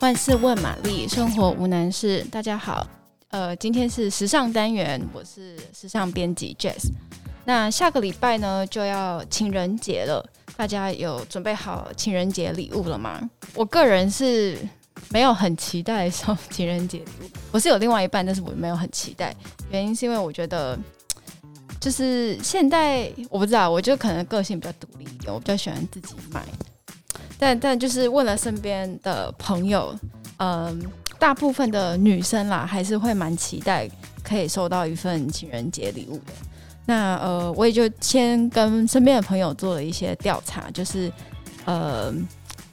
万事问玛丽，生活无难事。大家好，呃，今天是时尚单元，我是时尚编辑 Jess。那下个礼拜呢就要情人节了，大家有准备好情人节礼物了吗？我个人是没有很期待收情人节礼物，我是有另外一半，但是我没有很期待，原因是因为我觉得就是现在我不知道，我就可能个性比较独立一点，我比较喜欢自己买。但但就是问了身边的朋友，嗯，大部分的女生啦，还是会蛮期待可以收到一份情人节礼物的。那呃，我也就先跟身边的朋友做了一些调查，就是呃，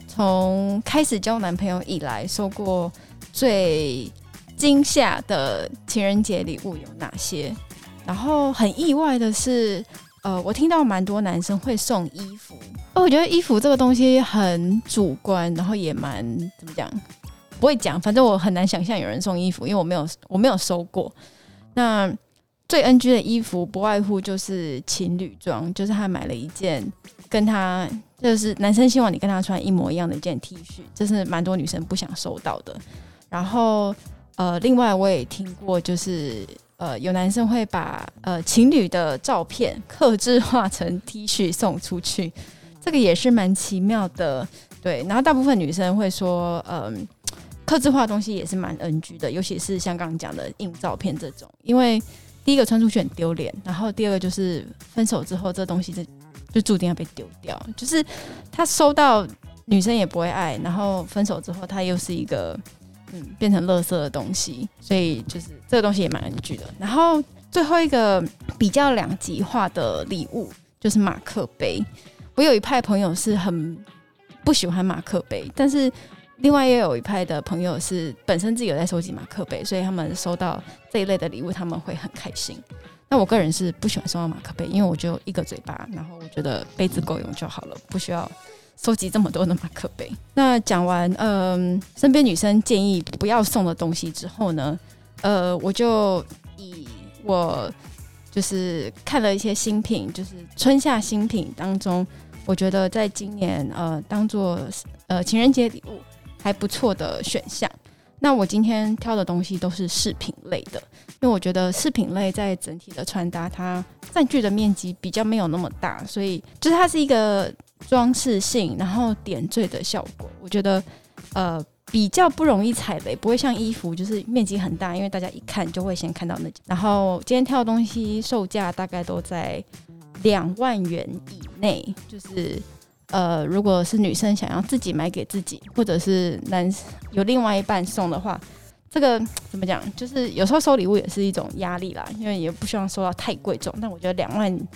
从开始交男朋友以来，收过最惊吓的情人节礼物有哪些？然后很意外的是，呃，我听到蛮多男生会送衣服。哦，我觉得衣服这个东西很主观，然后也蛮怎么讲，不会讲。反正我很难想象有人送衣服，因为我没有我没有收过。那最 NG 的衣服不外乎就是情侣装，就是他买了一件跟他就是男生希望你跟他穿一模一样的一件 T 恤，这是蛮多女生不想收到的。然后呃，另外我也听过，就是呃有男生会把呃情侣的照片刻制化成 T 恤送出去。这个也是蛮奇妙的，对。然后大部分女生会说，嗯，克制化的东西也是蛮 NG 的，尤其是像刚刚讲的印照片这种，因为第一个穿出去很丢脸，然后第二个就是分手之后这东西就就注定要被丢掉，就是他收到女生也不会爱，然后分手之后他又是一个嗯变成垃圾的东西，所以就是这个东西也蛮 NG 的。然后最后一个比较两极化的礼物就是马克杯。我有一派朋友是很不喜欢马克杯，但是另外也有一派的朋友是本身自己有在收集马克杯，所以他们收到这一类的礼物，他们会很开心。那我个人是不喜欢收到马克杯，因为我就一个嘴巴，然后我觉得杯子够用就好了，不需要收集这么多的马克杯。那讲完嗯、呃，身边女生建议不要送的东西之后呢，呃，我就以我就是看了一些新品，就是春夏新品当中。我觉得在今年，呃，当做呃情人节礼物还不错的选项。那我今天挑的东西都是饰品类的，因为我觉得饰品类在整体的穿搭，它占据的面积比较没有那么大，所以就是它是一个装饰性，然后点缀的效果。我觉得呃比较不容易踩雷，不会像衣服就是面积很大，因为大家一看就会先看到那。然后今天挑的东西售价大概都在。两万元以内，就是呃，如果是女生想要自己买给自己，或者是男有另外一半送的话，这个怎么讲？就是有时候收礼物也是一种压力啦，因为也不希望收到太贵重。但我觉得两万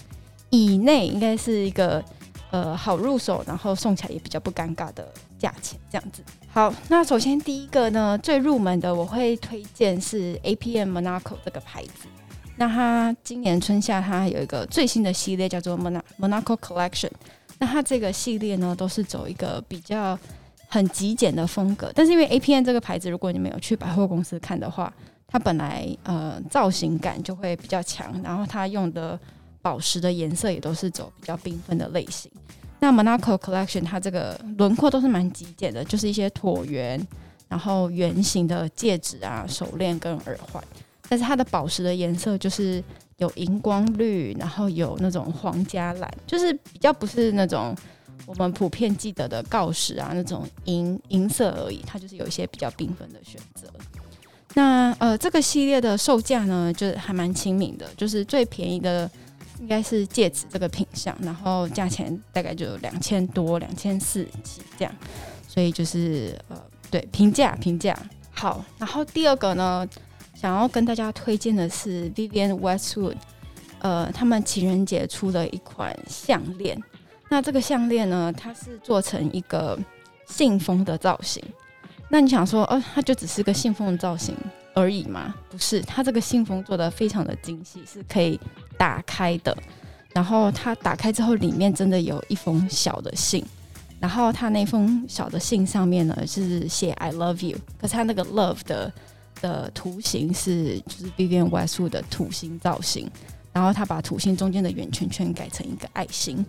以内应该是一个呃好入手，然后送起来也比较不尴尬的价钱，这样子。好，那首先第一个呢，最入门的我会推荐是 APM Monaco 这个牌子。那它今年春夏，它有一个最新的系列叫做 Monaco Collection。那它这个系列呢，都是走一个比较很极简的风格。但是因为 APM 这个牌子，如果你没有去百货公司看的话，它本来呃造型感就会比较强，然后它用的宝石的颜色也都是走比较缤纷的类型。那 Monaco Collection 它这个轮廓都是蛮极简的，就是一些椭圆，然后圆形的戒指啊、手链跟耳环。但是它的宝石的颜色就是有荧光绿，然后有那种皇家蓝，就是比较不是那种我们普遍记得的锆石啊那种银银色而已，它就是有一些比较缤纷的选择。那呃，这个系列的售价呢，就是还蛮亲民的，就是最便宜的应该是戒指这个品相，然后价钱大概就两千多、两千四起这样，所以就是呃，对，平价平价。好，然后第二个呢。想要跟大家推荐的是 Vivian Westwood，呃，他们情人节出了一款项链。那这个项链呢，它是做成一个信封的造型。那你想说，哦，它就只是个信封的造型而已吗？不是，它这个信封做得非常的精细，是可以打开的。然后他打开之后，里面真的有一封小的信。然后他那封小的信上面呢，是写 I love you，可是他那个 love 的。的图形是就是 Vivian Westwood 的土星造型，然后他把土星中间的圆圈圈改成一个爱心，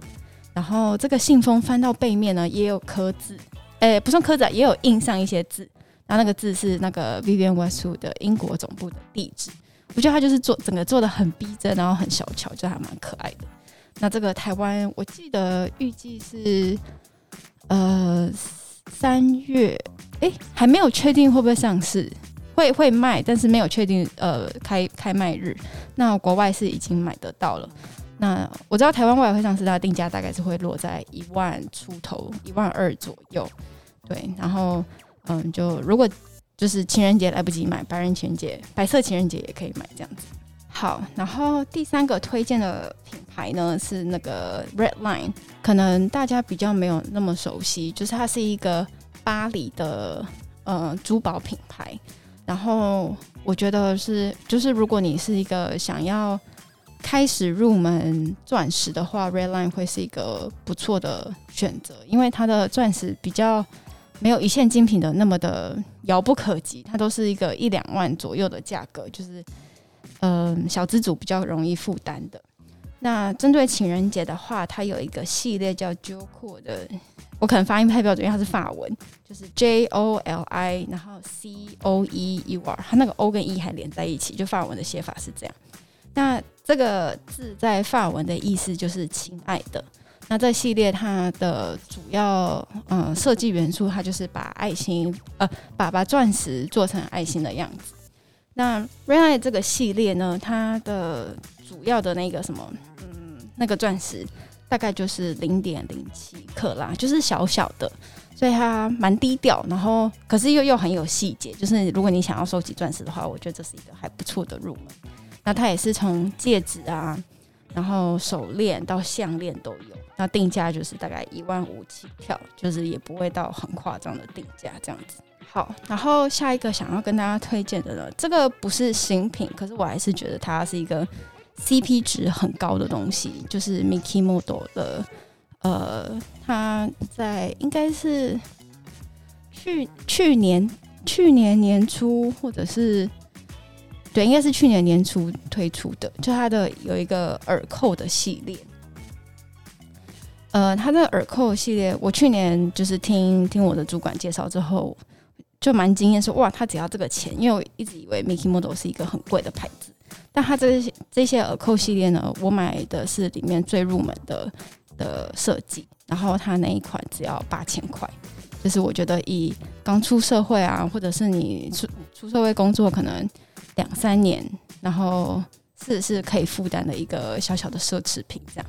然后这个信封翻到背面呢，也有刻字，诶，不算刻字啊，也有印上一些字，那那个字是那个 Vivian Westwood 的英国总部的地址。我觉得他就是做整个做的很逼真，然后很小巧，就还蛮可爱的。那这个台湾，我记得预计是呃三月，哎、还没有确定会不会上市，会会卖，但是没有确定呃开开卖日。那国外是已经买得到了。那我知道台湾未来会上市，它的定价大概是会落在一万出头，一万二左右。对，然后嗯，就如果就是情人节来不及买，白人情人节、白色情人节也可以买这样子。好，然后第三个推荐的品牌呢是那个 Red Line，可能大家比较没有那么熟悉，就是它是一个巴黎的呃珠宝品牌。然后我觉得是，就是如果你是一个想要开始入门钻石的话，Red Line 会是一个不错的选择，因为它的钻石比较没有一线精品的那么的遥不可及，它都是一个一两万左右的价格，就是嗯、呃、小资族比较容易负担的。那针对情人节的话，它有一个系列叫 JoCo 的，我可能发音不太标准，因为它是法文，就是 J O L I，然后 C O E U R，它那个 O 跟 E 还连在一起，就法文的写法是这样。那这个字在法文的意思就是“亲爱的”。那这系列它的主要嗯设计元素，它就是把爱心呃把把钻石做成爱心的样子。那 Red Line 这个系列呢，它的主要的那个什么嗯那个钻石大概就是零点零七克拉，就是小小的，所以它蛮低调，然后可是又又很有细节。就是如果你想要收集钻石的话，我觉得这是一个还不错的入门。那它也是从戒指啊，然后手链到项链都有。那定价就是大概一万五起跳，就是也不会到很夸张的定价这样子。好，然后下一个想要跟大家推荐的呢，这个不是新品，可是我还是觉得它是一个 CP 值很高的东西，就是 Mikimoto 的，呃，它在应该是去去年去年年初或者是。对，应该是去年年初推出的，就它的有一个耳扣的系列。呃，它的耳扣系列，我去年就是听听我的主管介绍之后，就蛮惊艳，说哇，它只要这个钱，因为我一直以为 Mikimoto 是一个很贵的牌子，但它这些这些耳扣系列呢，我买的是里面最入门的的设计，然后它那一款只要八千块，就是我觉得以刚出社会啊，或者是你出出社会工作可能。两三年，然后是是可以负担的一个小小的奢侈品，这样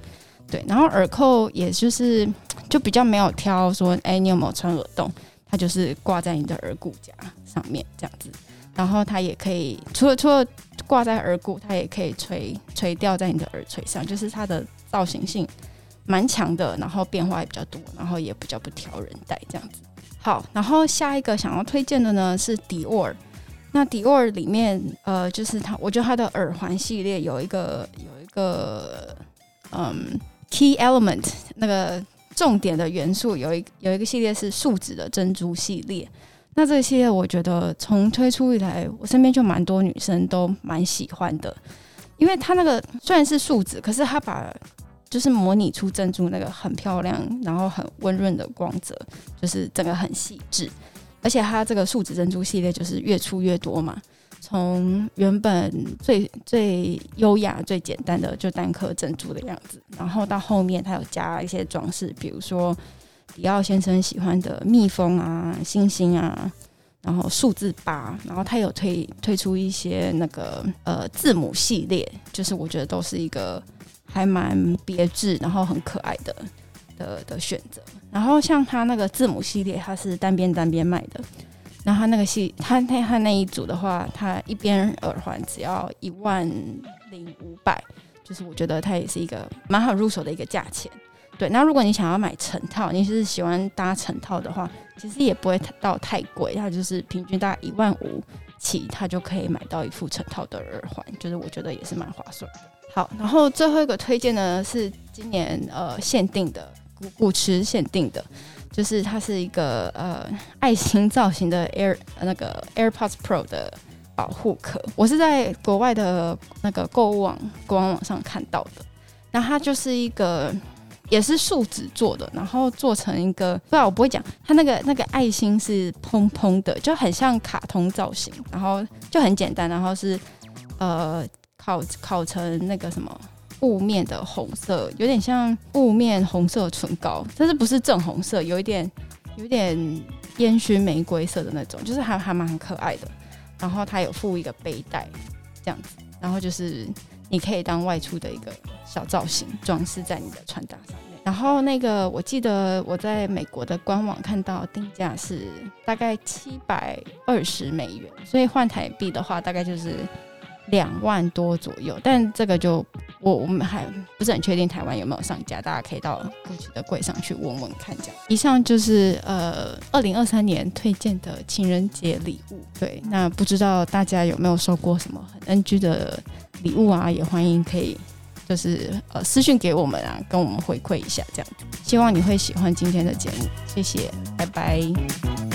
对。然后耳扣也就是就比较没有挑说，哎，你有没有穿耳洞？它就是挂在你的耳骨夹上面这样子。然后它也可以除了除了挂在耳骨，它也可以垂垂吊在你的耳垂上，就是它的造型性蛮强的，然后变化也比较多，然后也比较不挑人戴这样子。好，然后下一个想要推荐的呢是迪奥。那迪奥里面，呃，就是它，我觉得它的耳环系列有一个有一个，嗯，key element 那个重点的元素，有一有一个系列是树脂的珍珠系列。那这个系列，我觉得从推出以来，我身边就蛮多女生都蛮喜欢的，因为它那个虽然是树脂，可是它把就是模拟出珍珠那个很漂亮，然后很温润的光泽，就是整个很细致。而且它这个树脂珍珠系列就是越出越多嘛，从原本最最优雅、最简单的就单颗珍珠的样子，然后到后面它有加一些装饰，比如说迪奥先生喜欢的蜜蜂啊、星星啊，然后数字八，然后它有推推出一些那个呃字母系列，就是我觉得都是一个还蛮别致，然后很可爱的。的的选择，然后像它那个字母系列，它是单边单边卖的。然后它那个系，它那它那一组的话，它一边耳环只要一万零五百，就是我觉得它也是一个蛮好入手的一个价钱。对，那如果你想要买成套，你是喜欢搭成套的话，其实也不会到太贵，它就是平均大概一万五起，它就可以买到一副成套的耳环，就是我觉得也是蛮划算的。好，然后最后一个推荐呢是今年呃限定的。古驰限定的，就是它是一个呃爱心造型的 Air 那个 AirPods Pro 的保护壳。我是在国外的那个购物网官网上看到的。那它就是一个也是树脂做的，然后做成一个，不知道我不会讲，它那个那个爱心是蓬蓬的，就很像卡通造型，然后就很简单，然后是呃烤烤成那个什么雾面的红色，有点像雾面红色唇膏，但是不是正红色，有一点有一点烟熏玫瑰色的那种，就是还还蛮可爱的。然后它有附一个背带，这样子，然后就是。你可以当外出的一个小造型装饰在你的穿搭上面。然后那个我记得我在美国的官网看到定价是大概七百二十美元，所以换台币的话大概就是两万多左右。但这个就我我们还不是很确定台湾有没有上架，大家可以到 Gucci 的柜上去问问看。这样，以上就是呃二零二三年推荐的情人节礼物。对，那不知道大家有没有收过什么很 NG 的？礼物啊，也欢迎可以，就是呃私讯给我们啊，跟我们回馈一下这样。希望你会喜欢今天的节目，谢谢，拜拜。